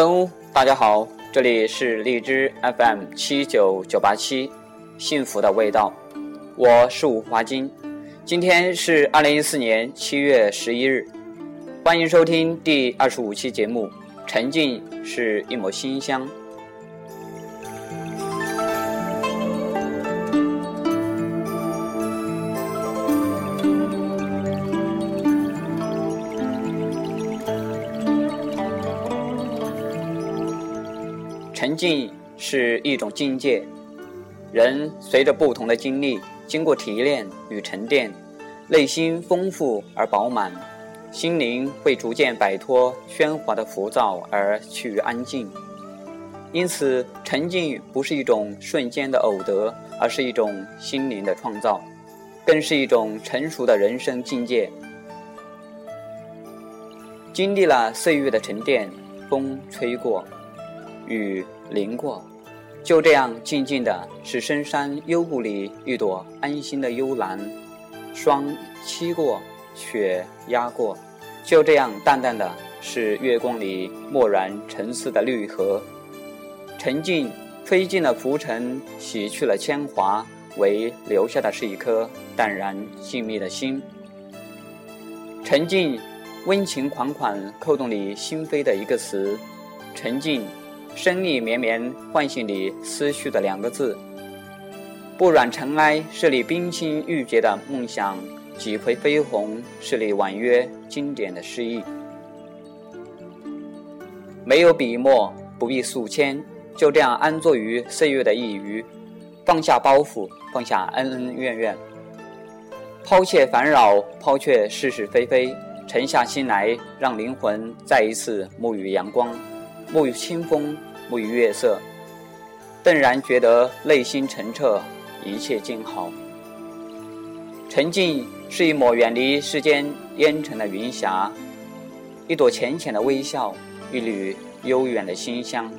Hello，大家好，这里是荔枝 FM 七九九八七，幸福的味道，我是吴华金，今天是二零一四年七月十一日，欢迎收听第二十五期节目。沉浸是一抹馨香。沉静是一种境界，人随着不同的经历，经过提炼与沉淀，内心丰富而饱满，心灵会逐渐摆脱喧哗的浮躁而趋于安静。因此，沉静不是一种瞬间的偶得，而是一种心灵的创造，更是一种成熟的人生境界。经历了岁月的沉淀，风吹过。雨淋过，就这样静静的，是深山幽谷里一朵安心的幽兰；霜沏过，雪压过，就这样淡淡的，是月光里漠然沉思的绿荷。沉静吹尽了浮尘，洗去了铅华，唯留下的是一颗淡然静谧的心。沉静，温情款款，扣动你心扉的一个词。沉静。生意绵绵，唤醒你思绪的两个字。不染尘埃，是你冰清玉洁的梦想；几回飞鸿，是你婉约经典的诗意。没有笔墨，不必诉签，就这样安坐于岁月的一隅，放下包袱，放下恩恩怨怨，抛却烦扰，抛却是是非非，沉下心来，让灵魂再一次沐浴阳光，沐浴清风。沐浴月色，顿然觉得内心澄澈，一切静好。沉静是一抹远离世间烟尘的云霞，一朵浅浅的微笑，一缕悠远的馨香。